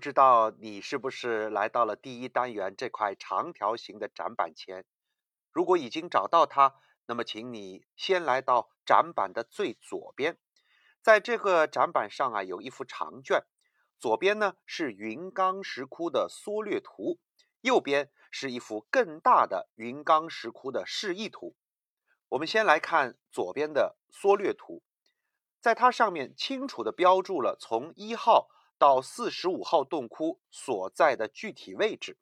不知道你是不是来到了第一单元这块长条形的展板前？如果已经找到它，那么请你先来到展板的最左边，在这个展板上啊，有一幅长卷，左边呢是云冈石窟的缩略图，右边是一幅更大的云冈石窟的示意图。我们先来看左边的缩略图，在它上面清楚地标注了从一号到四十五号洞窟所在的具体位置，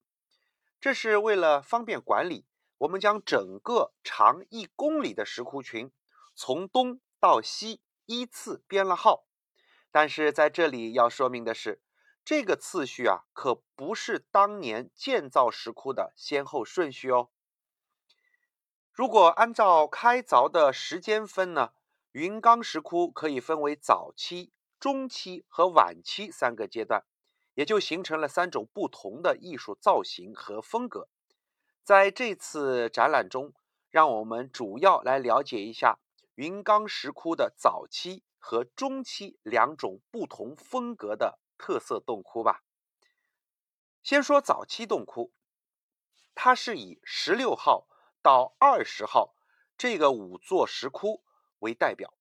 这是为了方便管理。我们将整个长一公里的石窟群从东到西依次编了号，但是在这里要说明的是，这个次序啊可不是当年建造石窟的先后顺序哦。如果按照开凿的时间分呢，云冈石窟可以分为早期、中期和晚期三个阶段，也就形成了三种不同的艺术造型和风格。在这次展览中，让我们主要来了解一下云冈石窟的早期和中期两种不同风格的特色洞窟吧。先说早期洞窟，它是以十六号到二十号这个五座石窟为代表。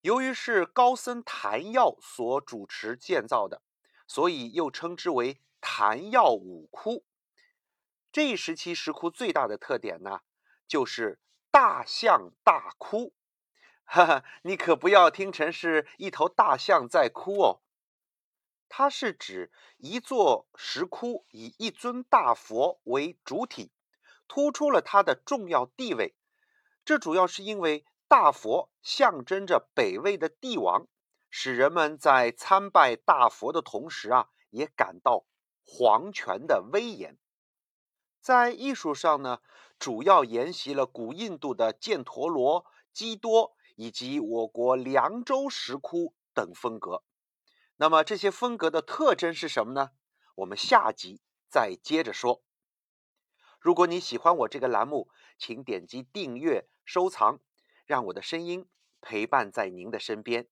由于是高僧昙耀所主持建造的，所以又称之为昙耀五窟。这一时期石窟最大的特点呢，就是大象大窟。哈哈，你可不要听成是一头大象在哭哦。它是指一座石窟以一尊大佛为主体，突出了它的重要地位。这主要是因为大佛象征着北魏的帝王，使人们在参拜大佛的同时啊，也感到皇权的威严。在艺术上呢，主要沿袭了古印度的犍陀罗、基多以及我国凉州石窟等风格。那么这些风格的特征是什么呢？我们下集再接着说。如果你喜欢我这个栏目，请点击订阅、收藏，让我的声音陪伴在您的身边。